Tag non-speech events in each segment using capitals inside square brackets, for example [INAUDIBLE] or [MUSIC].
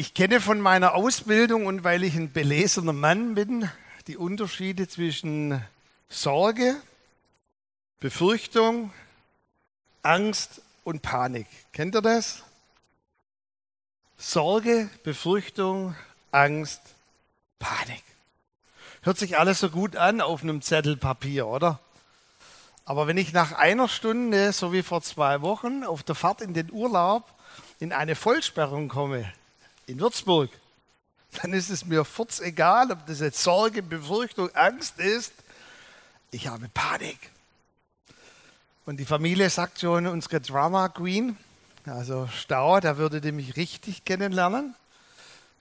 Ich kenne von meiner Ausbildung und weil ich ein belesener Mann bin, die Unterschiede zwischen Sorge, Befürchtung, Angst und Panik. Kennt ihr das? Sorge, Befürchtung, Angst, Panik. Hört sich alles so gut an auf einem Zettel Papier, oder? Aber wenn ich nach einer Stunde, so wie vor zwei Wochen, auf der Fahrt in den Urlaub in eine Vollsperrung komme, in Würzburg, dann ist es mir furz egal, ob das jetzt Sorge, Befürchtung, Angst ist. Ich habe Panik. Und die Familie sagt schon, unsere Drama Queen, also Stau, da würdet ihr mich richtig kennenlernen.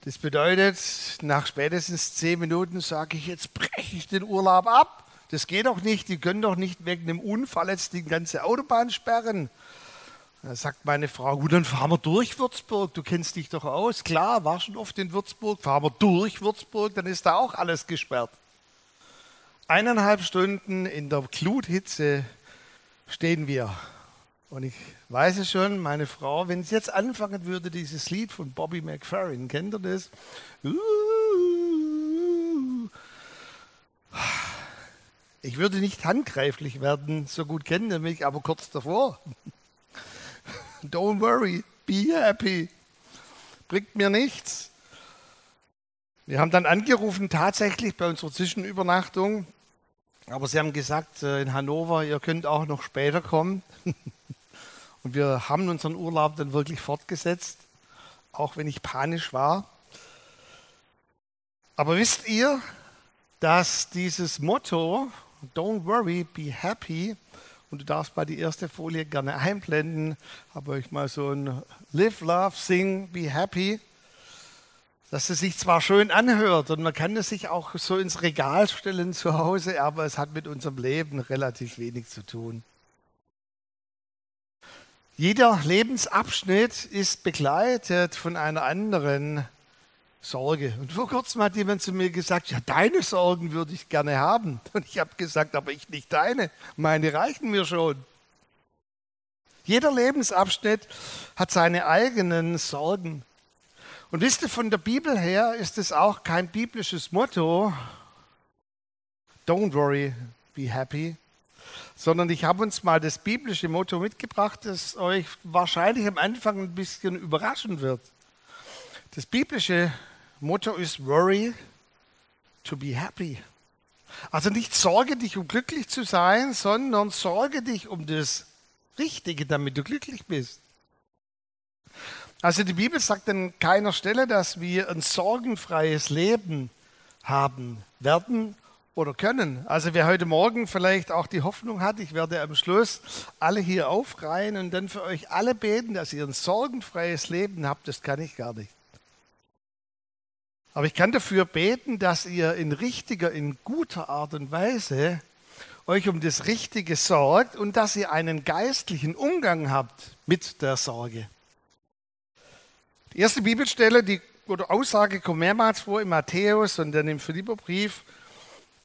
Das bedeutet, nach spätestens zehn Minuten sage ich, jetzt breche ich den Urlaub ab. Das geht doch nicht, die können doch nicht wegen einem Unfall jetzt die ganze Autobahn sperren. Da sagt meine Frau, gut, dann fahren wir durch Würzburg, du kennst dich doch aus. Klar, war schon oft in Würzburg, fahren wir durch Würzburg, dann ist da auch alles gesperrt. Eineinhalb Stunden in der Gluthitze stehen wir. Und ich weiß es schon, meine Frau, wenn es jetzt anfangen würde, dieses Lied von Bobby McFerrin, kennt ihr das? Ich würde nicht handgreiflich werden, so gut kennen mich, aber kurz davor. Don't worry, be happy. Bringt mir nichts. Wir haben dann angerufen, tatsächlich bei unserer Zwischenübernachtung. Aber sie haben gesagt, äh, in Hannover, ihr könnt auch noch später kommen. [LAUGHS] Und wir haben unseren Urlaub dann wirklich fortgesetzt, auch wenn ich panisch war. Aber wisst ihr, dass dieses Motto, Don't worry, be happy, und du darfst mal die erste Folie gerne einblenden. Habe euch mal so ein Live, Love, Sing, Be Happy. Dass es sich zwar schön anhört und man kann es sich auch so ins Regal stellen zu Hause, aber es hat mit unserem Leben relativ wenig zu tun. Jeder Lebensabschnitt ist begleitet von einer anderen Sorge. Und vor kurzem hat jemand zu mir gesagt, ja, deine Sorgen würde ich gerne haben. [LAUGHS] Und ich habe gesagt, aber ich nicht deine. Meine reichen mir schon. Jeder Lebensabschnitt hat seine eigenen Sorgen. Und wisst ihr, von der Bibel her ist es auch kein biblisches Motto, don't worry, be happy, sondern ich habe uns mal das biblische Motto mitgebracht, das euch wahrscheinlich am Anfang ein bisschen überraschen wird. Das biblische Motto ist Worry to be happy. Also nicht sorge dich, um glücklich zu sein, sondern sorge dich um das Richtige, damit du glücklich bist. Also die Bibel sagt an keiner Stelle, dass wir ein sorgenfreies Leben haben werden oder können. Also wer heute Morgen vielleicht auch die Hoffnung hat, ich werde am Schluss alle hier aufreihen und dann für euch alle beten, dass ihr ein sorgenfreies Leben habt, das kann ich gar nicht. Aber ich kann dafür beten, dass ihr in richtiger, in guter Art und Weise euch um das Richtige sorgt und dass ihr einen geistlichen Umgang habt mit der Sorge. Die erste Bibelstelle, die oder Aussage kommt mehrmals vor im Matthäus und dann im Philipperbrief.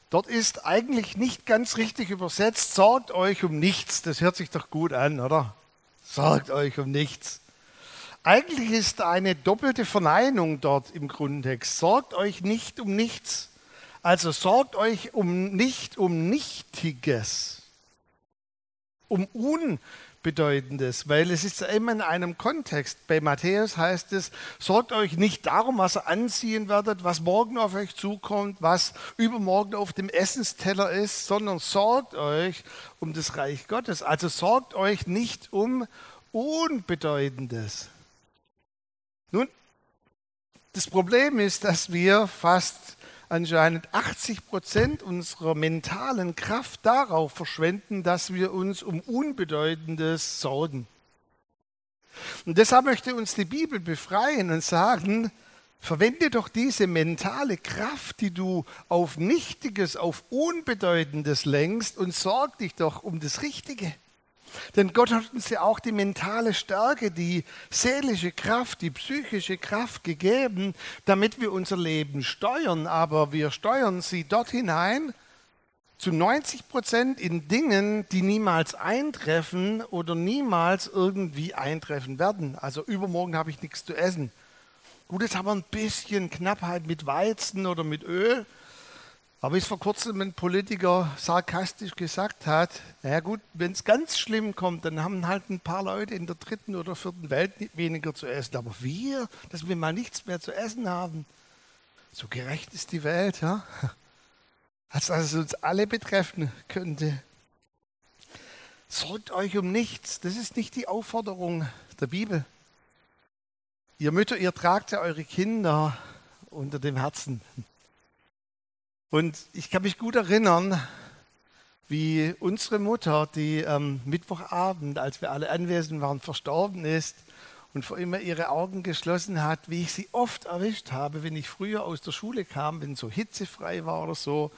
Dort ist eigentlich nicht ganz richtig übersetzt, sorgt euch um nichts. Das hört sich doch gut an, oder? Sorgt euch um nichts. Eigentlich ist eine doppelte Verneinung dort im Grundtext. Sorgt euch nicht um nichts. Also sorgt euch um nicht um Nichtiges, um Unbedeutendes, weil es ist immer in einem Kontext. Bei Matthäus heißt es, sorgt euch nicht darum, was ihr anziehen werdet, was morgen auf euch zukommt, was übermorgen auf dem Essensteller ist, sondern sorgt euch um das Reich Gottes. Also sorgt euch nicht um Unbedeutendes. Nun, das Problem ist, dass wir fast anscheinend 80 Prozent unserer mentalen Kraft darauf verschwenden, dass wir uns um Unbedeutendes sorgen. Und deshalb möchte uns die Bibel befreien und sagen, verwende doch diese mentale Kraft, die du auf Nichtiges, auf Unbedeutendes lenkst und sorg dich doch um das Richtige. Denn Gott hat uns ja auch die mentale Stärke, die seelische Kraft, die psychische Kraft gegeben, damit wir unser Leben steuern. Aber wir steuern sie dort hinein, zu 90 Prozent in Dingen, die niemals eintreffen oder niemals irgendwie eintreffen werden. Also übermorgen habe ich nichts zu essen. Gut, jetzt haben wir ein bisschen Knappheit mit Weizen oder mit Öl. Aber wie es vor kurzem ein Politiker sarkastisch gesagt hat, naja gut, wenn es ganz schlimm kommt, dann haben halt ein paar Leute in der dritten oder vierten Welt weniger zu essen. Aber wir, dass wir mal nichts mehr zu essen haben, so gerecht ist die Welt, ja? [LAUGHS] Als dass es uns alle betreffen könnte. Sorgt euch um nichts. Das ist nicht die Aufforderung der Bibel. Ihr Mütter, ihr tragt ja eure Kinder unter dem Herzen. Und ich kann mich gut erinnern, wie unsere Mutter, die am Mittwochabend, als wir alle anwesend waren, verstorben ist und vor immer ihre Augen geschlossen hat, wie ich sie oft erwischt habe, wenn ich früher aus der Schule kam, wenn so hitzefrei war oder so.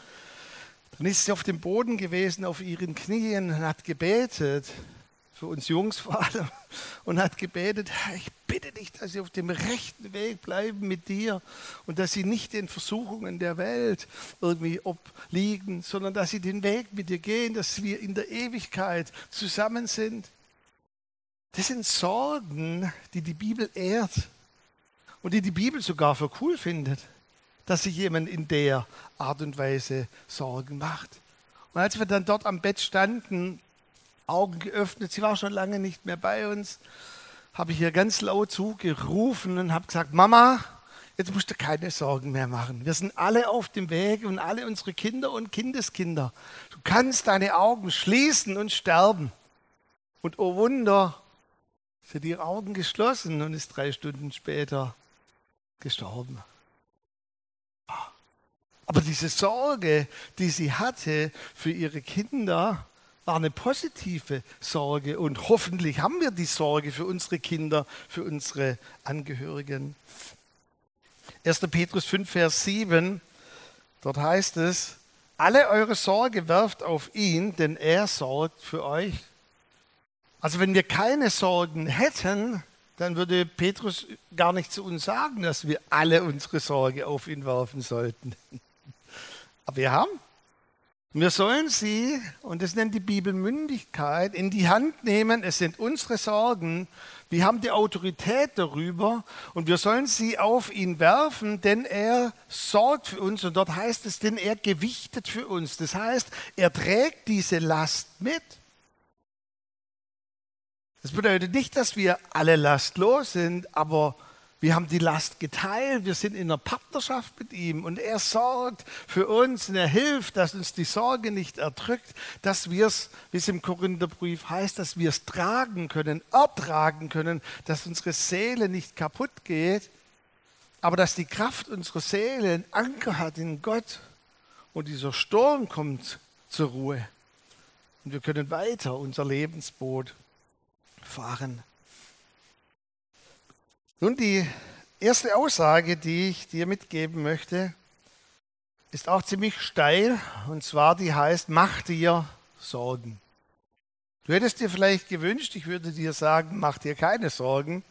Dann ist sie auf dem Boden gewesen, auf ihren Knien und hat gebetet für uns Jungs vor allem, [LAUGHS] und hat gebetet, ich bitte dich, dass sie auf dem rechten Weg bleiben mit dir und dass sie nicht den Versuchungen der Welt irgendwie obliegen, sondern dass sie den Weg mit dir gehen, dass wir in der Ewigkeit zusammen sind. Das sind Sorgen, die die Bibel ehrt und die die Bibel sogar für cool findet, dass sich jemand in der Art und Weise Sorgen macht. Und als wir dann dort am Bett standen, Augen geöffnet. Sie war schon lange nicht mehr bei uns. Habe ich ihr ganz laut zugerufen und habe gesagt, Mama, jetzt musst du keine Sorgen mehr machen. Wir sind alle auf dem Weg und alle unsere Kinder und Kindeskinder. Du kannst deine Augen schließen und sterben. Und oh Wunder, sie hat ihre Augen geschlossen und ist drei Stunden später gestorben. Aber diese Sorge, die sie hatte für ihre Kinder, war eine positive Sorge und hoffentlich haben wir die Sorge für unsere Kinder, für unsere Angehörigen. 1. Petrus 5, Vers 7, dort heißt es, alle eure Sorge werft auf ihn, denn er sorgt für euch. Also wenn wir keine Sorgen hätten, dann würde Petrus gar nicht zu uns sagen, dass wir alle unsere Sorge auf ihn werfen sollten. Aber wir haben wir sollen sie, und das nennt die Bibel Mündigkeit, in die Hand nehmen. Es sind unsere Sorgen. Wir haben die Autorität darüber und wir sollen sie auf ihn werfen, denn er sorgt für uns. Und dort heißt es, denn er gewichtet für uns. Das heißt, er trägt diese Last mit. Das bedeutet nicht, dass wir alle lastlos sind, aber wir haben die Last geteilt, wir sind in einer Partnerschaft mit ihm. Und er sorgt für uns und er hilft, dass uns die Sorge nicht erdrückt, dass wir es, wie es im Korintherbrief heißt, dass wir es tragen können, ertragen können, dass unsere Seele nicht kaputt geht, aber dass die Kraft unserer Seele einen Anker hat in Gott und dieser Sturm kommt zur Ruhe. Und wir können weiter unser Lebensboot fahren. Nun, die erste Aussage, die ich dir mitgeben möchte, ist auch ziemlich steil. Und zwar die heißt, mach dir Sorgen. Du hättest dir vielleicht gewünscht, ich würde dir sagen, mach dir keine Sorgen.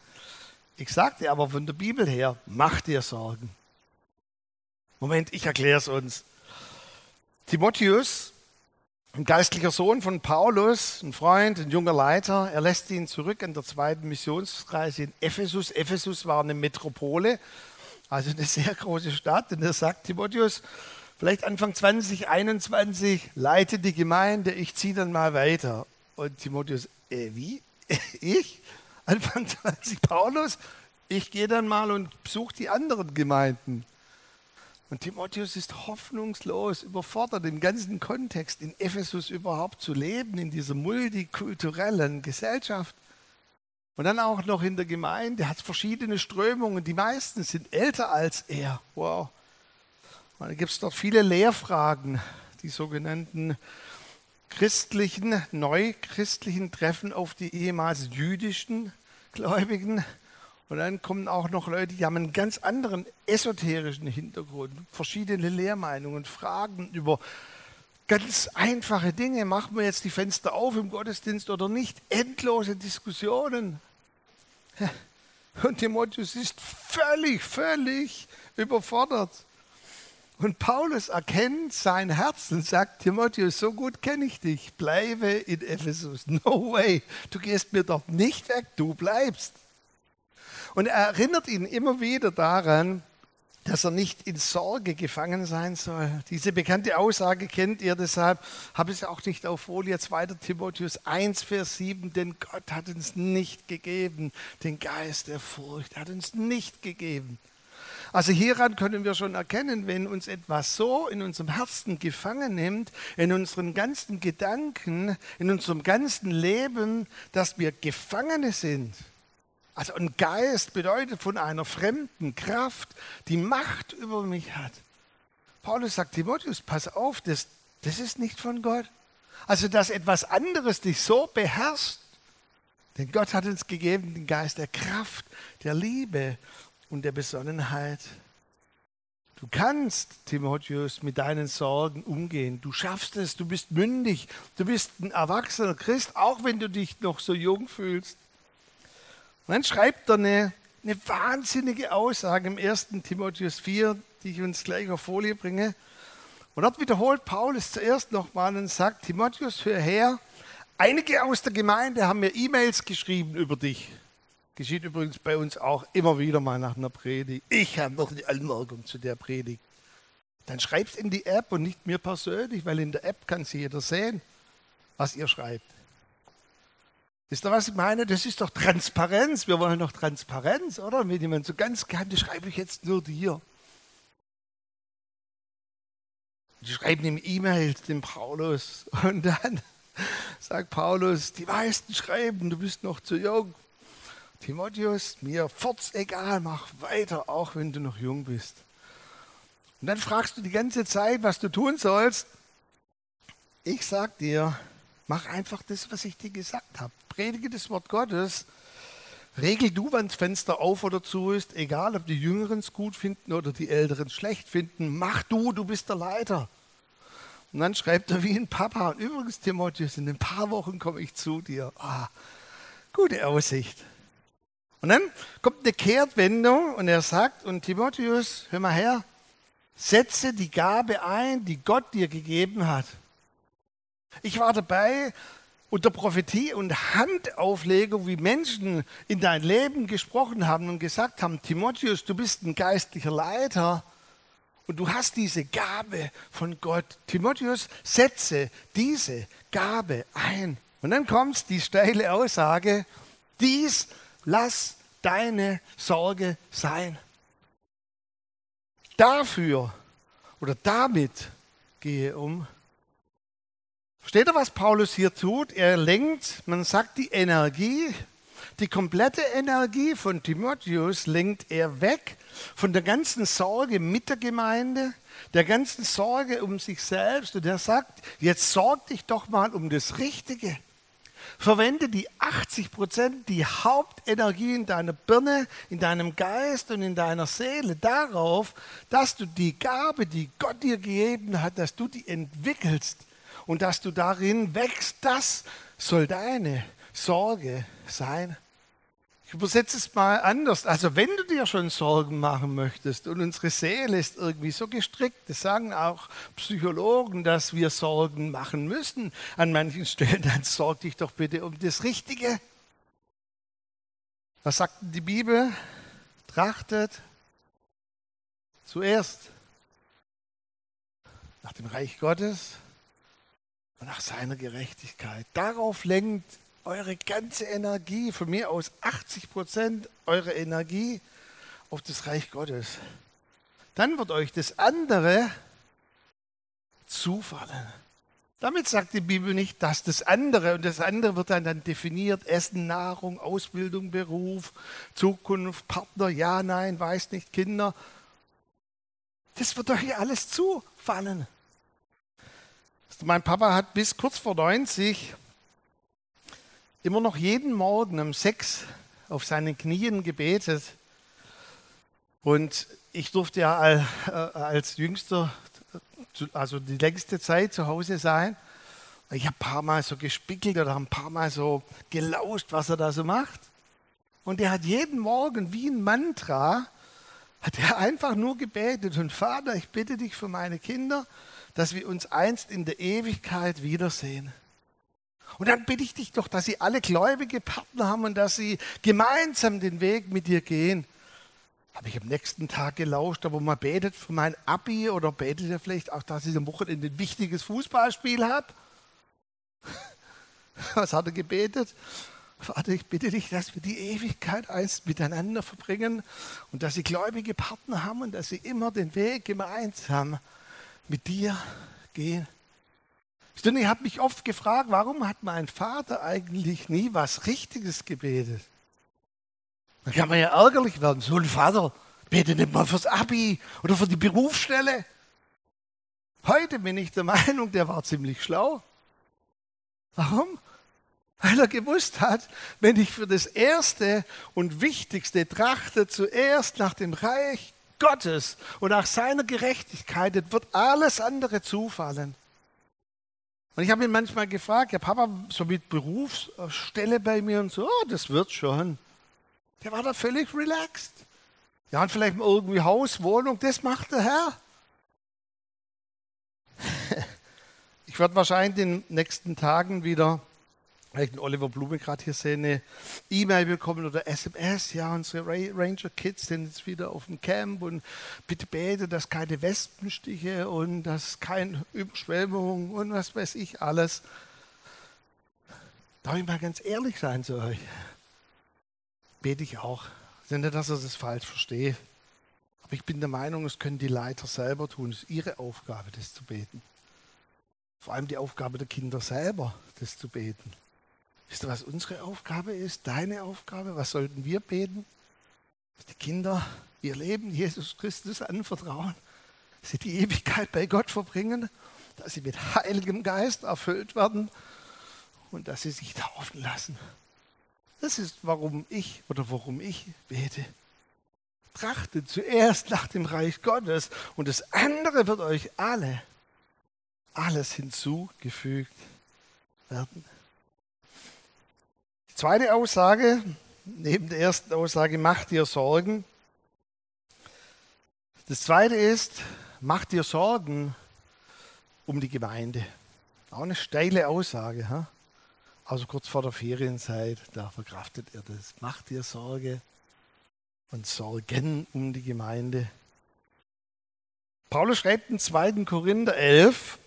Ich sagte aber von der Bibel her, mach dir Sorgen. Moment, ich erkläre es uns. Timotheus ein geistlicher Sohn von Paulus, ein Freund, ein junger Leiter, er lässt ihn zurück an der zweiten Missionsreise in Ephesus. Ephesus war eine Metropole, also eine sehr große Stadt. Und er sagt Timotheus, vielleicht Anfang 2021, leite die Gemeinde, ich ziehe dann mal weiter. Und Timotheus, äh, wie? [LAUGHS] ich? Anfang 20, Paulus? Ich gehe dann mal und besuche die anderen Gemeinden. Und Timotheus ist hoffnungslos überfordert, im ganzen Kontext in Ephesus überhaupt zu leben, in dieser multikulturellen Gesellschaft. Und dann auch noch in der Gemeinde hat es verschiedene Strömungen. Die meisten sind älter als er. Wow. Und dann gibt es dort viele Lehrfragen, die sogenannten christlichen, neuchristlichen Treffen auf die ehemals jüdischen Gläubigen. Und dann kommen auch noch Leute, die haben einen ganz anderen esoterischen Hintergrund, verschiedene Lehrmeinungen, Fragen über ganz einfache Dinge. Machen wir jetzt die Fenster auf im Gottesdienst oder nicht? Endlose Diskussionen. Und Timotheus ist völlig, völlig überfordert. Und Paulus erkennt sein Herz und sagt, Timotheus, so gut kenne ich dich, bleibe in Ephesus. No way, du gehst mir dort nicht weg, du bleibst. Und er erinnert ihn immer wieder daran, dass er nicht in Sorge gefangen sein soll. Diese bekannte Aussage kennt ihr, deshalb habe ich es auch nicht auf Folie 2. Timotheus 1, Vers 7, denn Gott hat uns nicht gegeben den Geist der Furcht, hat uns nicht gegeben. Also hieran können wir schon erkennen, wenn uns etwas so in unserem Herzen gefangen nimmt, in unseren ganzen Gedanken, in unserem ganzen Leben, dass wir Gefangene sind also ein Geist bedeutet von einer fremden Kraft, die Macht über mich hat. Paulus sagt, Timotheus, pass auf, das, das ist nicht von Gott. Also, dass etwas anderes dich so beherrscht. Denn Gott hat uns gegeben den Geist der Kraft, der Liebe und der Besonnenheit. Du kannst, Timotheus, mit deinen Sorgen umgehen. Du schaffst es, du bist mündig, du bist ein erwachsener Christ, auch wenn du dich noch so jung fühlst. Und dann schreibt er eine, eine wahnsinnige Aussage im 1. Timotheus 4, die ich uns gleich auf Folie bringe. Und dort wiederholt Paulus zuerst nochmal und sagt, Timotheus, hör her, einige aus der Gemeinde haben mir E-Mails geschrieben über dich. Geschieht übrigens bei uns auch immer wieder mal nach einer Predigt. Ich habe noch eine Anmerkung zu der Predigt. Dann schreibt in die App und nicht mir persönlich, weil in der App kann sie jeder sehen, was ihr schreibt. Wisst ihr, was ich meine? Das ist doch Transparenz. Wir wollen doch Transparenz, oder? Wenn jemand so ganz geheim, das schreibe ich jetzt nur dir. Die schreiben ihm E-Mails, dem Paulus. Und dann [LAUGHS] sagt Paulus, die meisten schreiben, du bist noch zu jung. Timotheus, mir forts egal, mach weiter, auch wenn du noch jung bist. Und dann fragst du die ganze Zeit, was du tun sollst. Ich sag dir, mach einfach das, was ich dir gesagt habe predige das Wort Gottes. Regel du, wann das Fenster auf oder zu ist, egal ob die Jüngeren es gut finden oder die Älteren es schlecht finden. Mach du, du bist der Leiter. Und dann schreibt er wie ein Papa. Und übrigens, Timotheus, in ein paar Wochen komme ich zu dir. Ah, gute Aussicht. Und dann kommt eine Kehrtwendung und er sagt, und Timotheus, hör mal her, setze die Gabe ein, die Gott dir gegeben hat. Ich war dabei, unter Prophetie und Handauflegung, wie Menschen in dein Leben gesprochen haben und gesagt haben, Timotheus, du bist ein geistlicher Leiter und du hast diese Gabe von Gott. Timotheus, setze diese Gabe ein. Und dann kommt die steile Aussage, dies lass deine Sorge sein. Dafür oder damit gehe um. Versteht ihr, was Paulus hier tut? Er lenkt, man sagt die Energie, die komplette Energie von Timotheus lenkt er weg von der ganzen Sorge mit der Gemeinde, der ganzen Sorge um sich selbst. Und er sagt, jetzt sorg dich doch mal um das Richtige. Verwende die 80 Prozent, die Hauptenergie in deiner Birne, in deinem Geist und in deiner Seele darauf, dass du die Gabe, die Gott dir gegeben hat, dass du die entwickelst und dass du darin wächst, das soll deine Sorge sein. Ich übersetze es mal anders. Also wenn du dir schon Sorgen machen möchtest und unsere Seele ist irgendwie so gestrickt, das sagen auch Psychologen, dass wir Sorgen machen müssen an manchen Stellen, dann sorg dich doch bitte um das Richtige. Was sagt die Bibel? Trachtet zuerst nach dem Reich Gottes und nach seiner Gerechtigkeit. Darauf lenkt eure ganze Energie, von mir aus 80 Prozent eurer Energie auf das Reich Gottes. Dann wird euch das andere zufallen. Damit sagt die Bibel nicht, dass das andere, und das andere wird dann, dann definiert, Essen, Nahrung, Ausbildung, Beruf, Zukunft, Partner, ja, nein, weiß nicht, Kinder. Das wird euch alles zufallen. Mein Papa hat bis kurz vor 90 immer noch jeden Morgen um sechs auf seinen Knien gebetet. Und ich durfte ja äh, als Jüngster, also die längste Zeit zu Hause sein. Ich habe ein paar Mal so gespickelt oder ein paar Mal so gelauscht, was er da so macht. Und er hat jeden Morgen wie ein Mantra, hat er einfach nur gebetet. Und Vater, ich bitte dich für meine Kinder, dass wir uns einst in der Ewigkeit wiedersehen. Und dann bitte ich dich doch, dass sie alle gläubige Partner haben und dass sie gemeinsam den Weg mit dir gehen. Habe ich am nächsten Tag gelauscht, aber man betet für mein Abi oder betet ihr vielleicht auch, dass ich am Wochenende ein wichtiges Fußballspiel habe? [LAUGHS] Was hat er gebetet? Vater, ich bitte dich, dass wir die Ewigkeit einst miteinander verbringen und dass sie gläubige Partner haben und dass sie immer den Weg gemeinsam mit dir gehen. Ich habe mich oft gefragt, warum hat mein Vater eigentlich nie was Richtiges gebetet? Da kann man ja ärgerlich werden. So ein Vater betet nicht mal fürs Abi oder für die Berufsstelle. Heute bin ich der Meinung, der war ziemlich schlau. Warum? Weil er gewusst hat, wenn ich für das Erste und Wichtigste trachte, zuerst nach dem Reich Gottes und nach seiner Gerechtigkeit, wird alles andere zufallen. Und ich habe ihn manchmal gefragt, ja Papa, so mit Berufsstelle bei mir und so, oh, das wird schon. Der war da völlig relaxed. Ja, und vielleicht irgendwie Haus, Wohnung, das macht der Herr. [LAUGHS] Ich werde wahrscheinlich in den nächsten Tagen wieder ich den Oliver Blume gerade hier sehe, eine E-Mail bekommen oder SMS, ja, unsere Ranger Kids sind jetzt wieder auf dem Camp und bitte bete, dass keine Wespenstiche und dass keine Überschwemmung und was weiß ich alles. Darf ich mal ganz ehrlich sein zu euch? Bete ich auch. Nicht, dass ihr das falsch versteht. Aber ich bin der Meinung, es können die Leiter selber tun. Es ist ihre Aufgabe, das zu beten. Vor allem die Aufgabe der Kinder selber, das zu beten. Wisst ihr, was unsere Aufgabe ist? Deine Aufgabe? Was sollten wir beten? Dass die Kinder ihr Leben Jesus Christus anvertrauen, dass sie die Ewigkeit bei Gott verbringen, dass sie mit Heiligem Geist erfüllt werden und dass sie sich taufen lassen. Das ist, warum ich oder warum ich bete. Trachtet zuerst nach dem Reich Gottes und das andere wird euch alle, alles hinzugefügt werden. Zweite Aussage, neben der ersten Aussage, macht dir Sorgen. Das zweite ist, mach dir Sorgen um die Gemeinde. Auch eine steile Aussage. Ha? Also kurz vor der Ferienzeit, da verkraftet er das. Mach dir Sorge und Sorgen um die Gemeinde. Paulus schreibt in 2. Korinther 11,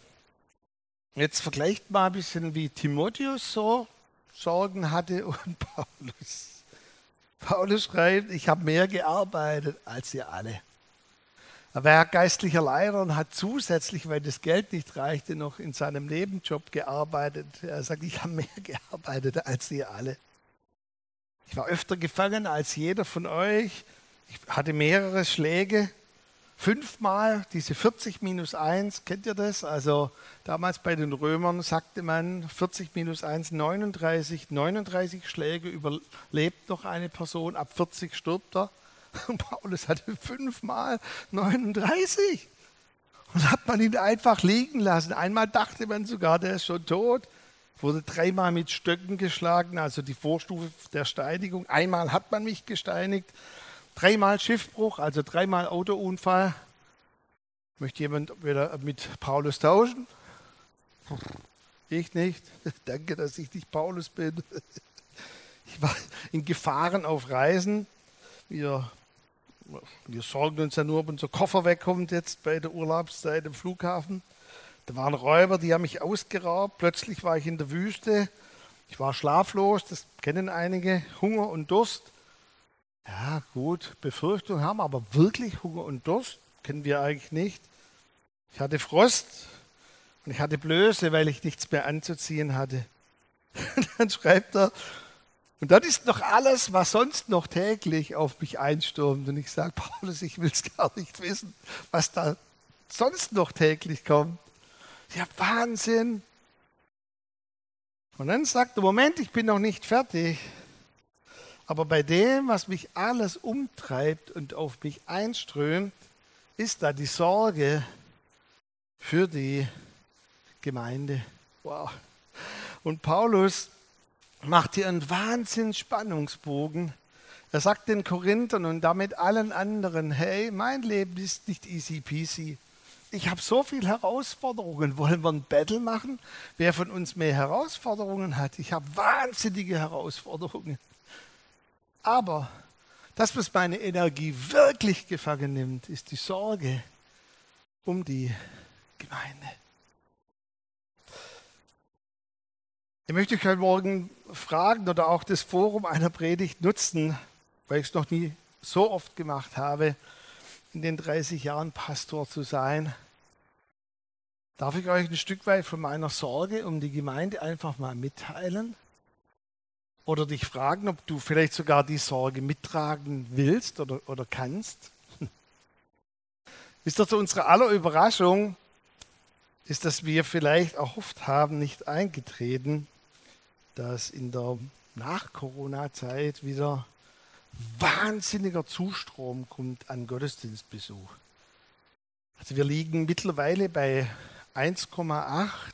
jetzt vergleicht mal ein bisschen wie Timotheus so Sorgen hatte [LAUGHS] und Paulus. Paulus schreibt, ich habe mehr gearbeitet als ihr alle. Er war geistlicher Leiter und hat zusätzlich, weil das Geld nicht reichte, noch in seinem Nebenjob gearbeitet. Er sagt, ich habe mehr [LAUGHS] gearbeitet als ihr alle. Ich war öfter gefangen als jeder von euch. Ich hatte mehrere Schläge fünfmal diese 40 minus 1, kennt ihr das? Also damals bei den Römern sagte man 40 minus 1, 39, 39 Schläge überlebt noch eine Person, ab 40 stirbt er. [LAUGHS] Und Paulus hatte fünfmal 39. Und hat man ihn einfach liegen lassen. Einmal dachte man sogar, der ist schon tot. Wurde dreimal mit Stöcken geschlagen, also die Vorstufe der Steinigung. Einmal hat man mich gesteinigt. Dreimal Schiffbruch, also dreimal Autounfall. Möchte jemand wieder mit Paulus tauschen? Ich nicht. [LAUGHS] Danke, dass ich nicht Paulus bin. [LAUGHS] Ich war in Gefahren auf Reisen. Wir, wir sorgen uns ja nur, ob unser Koffer wegkommt jetzt bei der Urlaubszeit im Flughafen. Da waren Räuber, die haben mich ausgeraubt. Plötzlich war ich in der Wüste. Ich war schlaflos, das kennen einige. Hunger und Durst. Ja, gut, Befürchtung haben, aber wirklich Hunger und Durst kennen wir eigentlich nicht. Ich hatte Frost und ich hatte Blöße, weil ich nichts mehr anzuziehen hatte. [LAUGHS] Dann schreibt er, und das ist noch alles, was sonst noch täglich auf mich einstürmt. Und ich sage, Paulus, ich will es gar nicht wissen, was da sonst noch täglich kommt. Ja, Wahnsinn. Und dann sagt er, Moment, ich bin noch nicht fertig. Aber bei dem, was mich alles umtreibt und auf mich einströmt, ist da die Sorge für die Gemeinde. Wow. Und Paulus macht hier einen Wahnsinns Spannungsbogen. Er sagt den Korinthern und damit allen anderen, hey, mein Leben ist nicht easy peasy. ich habe so viele Herausforderungen. Wollen wir ein Battle machen? Wer von uns mehr Herausforderungen hat? Ich habe wahnsinnige Herausforderungen. Aber das, was meine Energie wirklich gefangen nimmt, ist die Sorge um die Gemeinde. Ich möchte euch heute Morgen fragen oder auch das Forum einer Predigt nutzen, weil ich es noch nie so oft gemacht habe, in den 30 Jahren Pastor zu sein. Darf ich euch ein Stück weit von meiner Sorge um die Gemeinde einfach mal mitteilen? Oder dich fragen, ob du vielleicht sogar die Sorge mittragen willst oder, oder kannst? Ist doch zu unserer aller Überraschung, ist, dass wir vielleicht erhofft haben, nicht eingetreten dass in der Nach-Corona-Zeit wieder wahnsinniger Zustrom kommt an Gottesdienstbesuch. Also wir liegen mittlerweile bei 1,8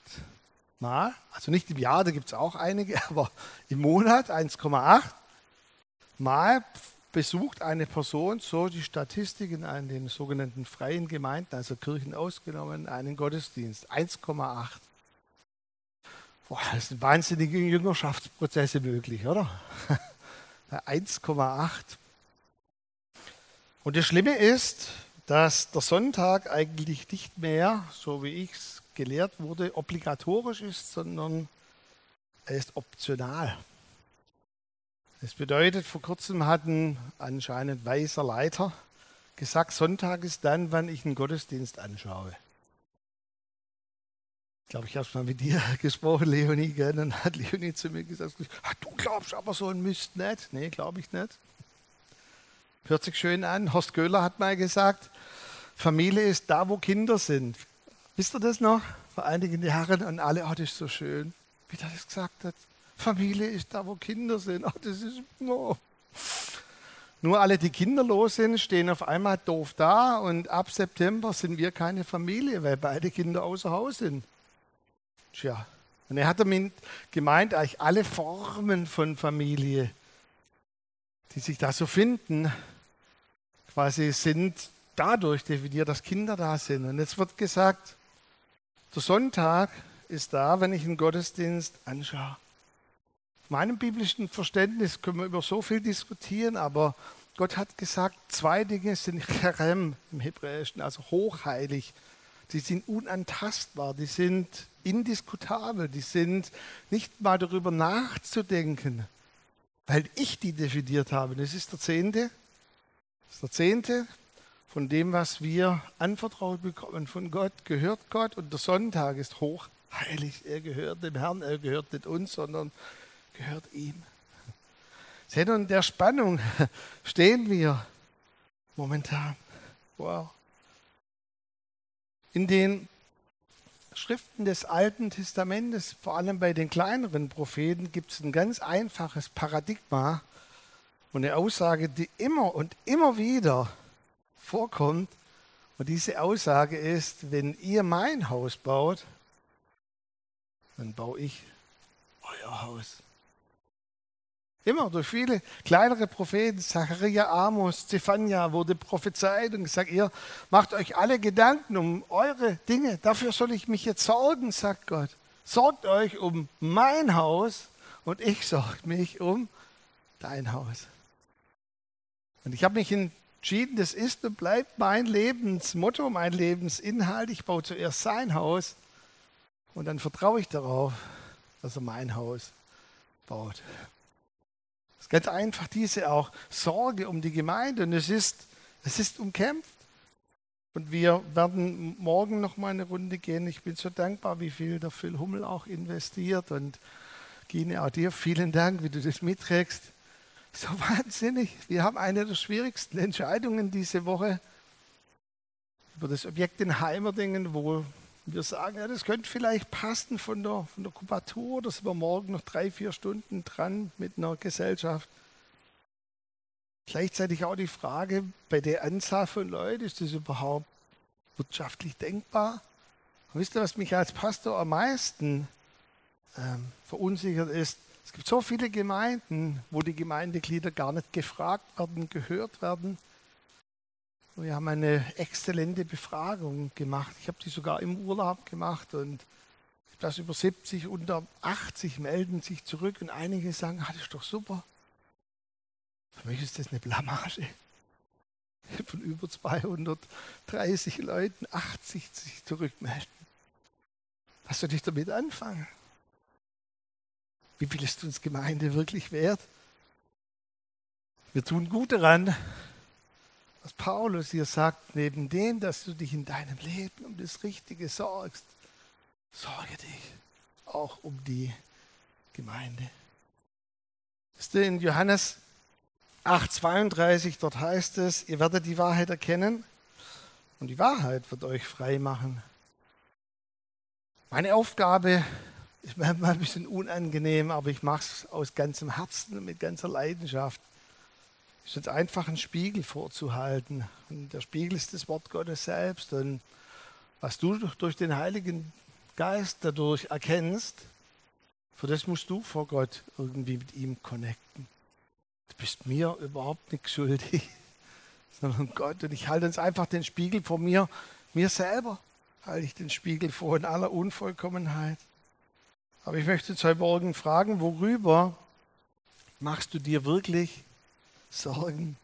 Mal, also nicht im Jahr, da gibt es auch einige, [LAUGHS] aber im Monat 1,8 Mal besucht eine Person so die Statistiken an den sogenannten freien Gemeinden, also Kirchen ausgenommen, einen Gottesdienst. 1,8. Boah, das sind wahnsinnige Jüngerschaftsprozesse möglich, oder? [LAUGHS] 1,8. Und das Schlimme ist, dass der Sonntag eigentlich nicht mehr, so wie ich es gelehrt wurde, obligatorisch ist, sondern er ist optional. Das bedeutet, vor kurzem hat ein anscheinend weiser Leiter gesagt, Sonntag ist dann, wann ich einen Gottesdienst anschaue. Ich glaube, ich habe es mal mit dir [LAUGHS] gesprochen, Leonie, gell? dann hat Leonie zu mir gesagt, du glaubst aber so ein Mist nicht. Nee, glaube ich nicht. Hört sich schön an. Horst Köhler hat mal gesagt, Familie ist da, wo Kinder sind. Wisst ihr das noch? Vor einigen Jahren und alle, oh, das ist so schön, wie er das gesagt hat. Familie ist da, wo Kinder sind. Oh, das ist, oh. Nur alle, die kinderlos sind, stehen auf einmal doof da und ab September sind wir keine Familie, weil beide Kinder außer Haus sind. Tja, und er hat damit gemeint, eigentlich alle Formen von Familie, die sich da so finden, quasi sind dadurch definiert, dass Kinder da sind. Und jetzt wird gesagt, der Sonntag ist da, wenn ich einen Gottesdienst anschaue. meinem biblischen Verständnis können wir über so viel diskutieren, aber Gott hat gesagt, zwei Dinge sind Cherem im Hebräischen, also hochheilig. Die sind unantastbar, die sind indiskutabel, die sind nicht mal darüber nachzudenken, weil ich die definiert habe. Das ist der Zehnte. Das ist der Zehnte von dem, was wir anvertraut bekommen von Gott, gehört Gott und der Sonntag ist hochheilig. Er gehört dem Herrn, er gehört nicht uns, sondern gehört ihm. Seht ihr, in der Spannung [LAUGHS] stehen wir momentan. Wow. In den Schriften des Alten Testamentes, vor allem bei den kleineren Propheten, gibt es ein ganz einfaches Paradigma und eine Aussage, die immer und immer wieder vorkommt. Und diese Aussage ist, wenn ihr mein Haus baut, dann baue ich euer Haus. Immer durch viele kleinere Propheten, Zachariah, Amos, Zephania wurde prophezeit und gesagt, ihr macht euch alle Gedanken um eure Dinge. Dafür soll ich mich jetzt sorgen, sagt Gott. Sorgt euch um mein Haus und ich sorge mich um dein Haus. Und ich habe mich entschieden, das ist und bleibt mein Lebensmotto, mein Lebensinhalt. Ich baue zuerst sein Haus und dann vertraue ich darauf, dass er mein Haus baut ist ganz einfach diese auch Sorge um die Gemeinde und es ist, es ist umkämpft. Und wir werden morgen noch mal eine Runde gehen. Ich bin so dankbar, wie viel der Phil Hummel auch investiert. Und Gine, auch dir vielen Dank, wie du das mitträgst. So [LAUGHS] wahnsinnig. Wir haben eine der schwierigsten Entscheidungen diese Woche über das Objekt in Heimerdingen, wo wir sagen, ja, das könnte vielleicht passen von der, von der Kubatur, da sind wir morgen noch drei, vier Stunden dran mit einer Gesellschaft. Gleichzeitig auch die Frage, bei der Anzahl von Leuten, ist das überhaupt wirtschaftlich denkbar? Und wisst ihr, was mich als Pastor am meisten ähm, verunsichert ist? Es gibt so viele Gemeinden, wo die Gemeindeglieder gar nicht gefragt werden, gehört werden. Wir haben eine exzellente Befragung gemacht. Ich habe die sogar im Urlaub gemacht und das über 70, unter 80 melden sich zurück und einige sagen, ah, das ist doch super. Für mich ist das eine Blamage. Von über 230 Leuten 80 sich zurückmelden. Was soll ich damit anfangen? Wie viel ist uns Gemeinde wirklich wert? Wir tun gut daran, was Paulus hier sagt, neben dem, dass du dich in deinem Leben um das Richtige sorgst, sorge dich auch um die Gemeinde. Ist in Johannes 8,32, dort heißt es, ihr werdet die Wahrheit erkennen und die Wahrheit wird euch frei machen. Meine Aufgabe ist manchmal ein bisschen unangenehm, aber ich mache es aus ganzem Herzen und mit ganzer Leidenschaft. Ist uns einfach einen Spiegel vorzuhalten. Und der Spiegel ist das Wort Gottes selbst. Und was du durch den Heiligen Geist dadurch erkennst, für das musst du vor Gott irgendwie mit ihm connecten. Du bist mir überhaupt nicht schuldig, [LAUGHS] sondern Gott. Und ich halte uns einfach den Spiegel vor mir, mir selber halte ich den Spiegel vor in aller Unvollkommenheit. Aber ich möchte heute Morgen fragen, worüber machst du dir wirklich Sorgen?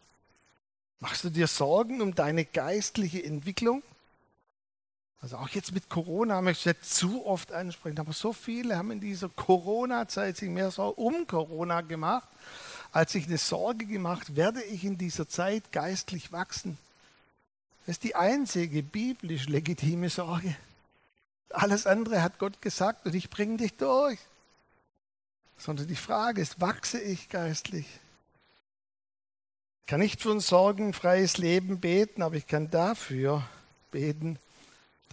Machst du dir Sorgen um deine geistliche Entwicklung? Also auch jetzt mit Corona möchte ich nicht zu oft ansprechen, aber so viele haben in dieser Corona-Zeit sich mehr so um Corona gemacht, als sich eine Sorge gemacht, werde ich in dieser Zeit geistlich wachsen? Das ist die einzige biblisch legitime Sorge. Alles andere hat Gott gesagt und ich bringe dich durch. Sondern die Frage ist, wachse ich geistlich? Ich kann nicht für ein sorgenfreies Leben beten, aber ich kann dafür beten,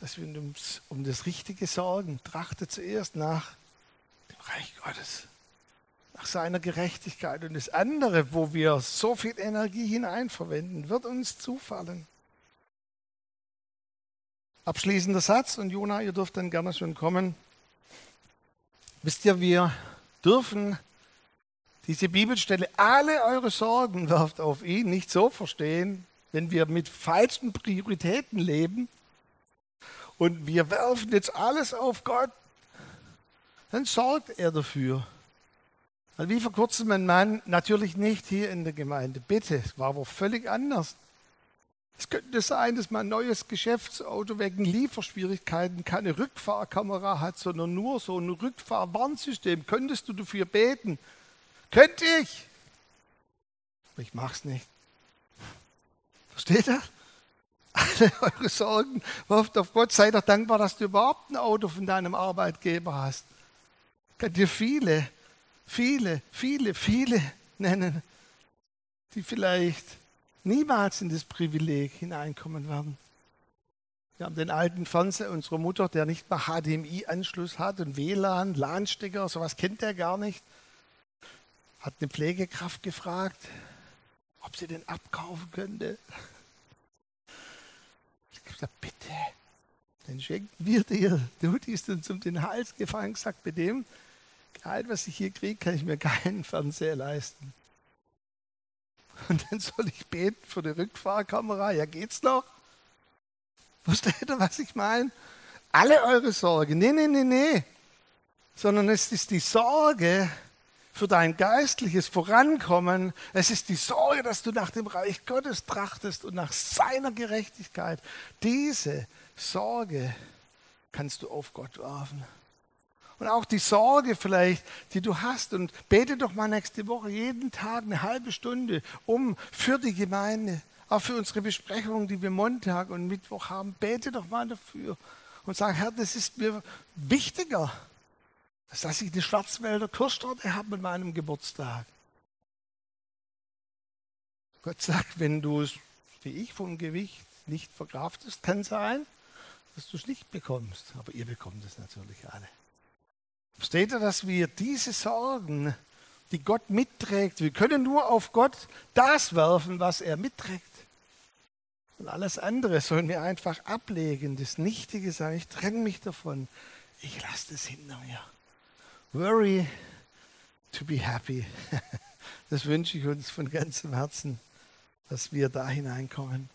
dass wir uns um das Richtige sorgen. Trachte zuerst nach dem Reich Gottes, nach seiner Gerechtigkeit. Und das andere, wo wir so viel Energie hineinverwenden, wird uns zufallen. Abschließender Satz und Jona, ihr dürft dann gerne schon kommen. Wisst ihr, wir dürfen diese Bibelstelle, alle eure Sorgen werft auf ihn, nicht so verstehen, wenn wir mit falschen Prioritäten leben, und wir werfen jetzt alles auf Gott, dann sorgt er dafür. Wie vor kurzem ein Mann, natürlich nicht hier in der Gemeinde, bitte, es war aber völlig anders. Es könnte sein, dass man ein neues Geschäftsauto wegen Lieferschwierigkeiten keine Rückfahrkamera hat, sondern nur so ein Rückfahrwarnsystem. Könntest du dafür beten? Könnte ich. Aber ich mach's nicht. Versteht ihr? [LAUGHS] alle eure Sorgen wirft auf Gott. Sei doch dankbar, dass du überhaupt ein Auto von deinem Arbeitgeber hast. Ich kann dir viele, viele, viele, viele nennen, die vielleicht niemals in das Privileg hineinkommen werden. Wir haben den alten Fernseher unserer Mutter, der nicht mal HDMI-Anschluss hat und WLAN, LAN-Stecker, sowas kennt er gar nicht. Hat eine Pflegekraft gefragt, ob sie den abkaufen könnte gesagt, bitte, dann schenken wir dir. Du, die ist uns um den Hals gefallen, gesagt, bei dem Gehalt, was ich hier kriege, kann ich mir keinen Fernseher leisten. [LAUGHS] Und dann soll ich beten für die Rückfahrkamera. Ja, geht's noch? Versteht ihr, was ich meine? Alle eure Sorge. Nee, nee, nee, nee. Sondern es ist die Sorge, für dein geistliches Vorankommen. Es ist die Sorge, dass du nach dem Reich Gottes trachtest und nach seiner Gerechtigkeit. Diese Sorge kannst du auf Gott werfen. Und auch die Sorge vielleicht, die du hast. Und bete doch mal nächste Woche jeden Tag eine halbe Stunde um für die Gemeinde. Auch für unsere Besprechungen, die wir Montag und Mittwoch haben. Bete doch mal dafür. Und sag, Herr, das ist mir wichtiger dass ich die Schwarzwälder Kirschtorte habe mit meinem Geburtstag. Gott sagt, wenn du es, wie ich, vom Gewicht nicht verkraftest, kann sein, dass du es nicht bekommst. Aber ihr bekommt es natürlich alle. Versteht ihr, dass wir diese Sorgen, die Gott mitträgt, wir können nur auf Gott das werfen, was er mitträgt. Und alles andere sollen wir einfach ablegen, das Nichtige sein. Ich trenne mich davon. Ich lasse das hinter mir. Worry to be happy. [LAUGHS] Das wünsche ich uns von ganzem Herzen, dass wir da hineinkommen.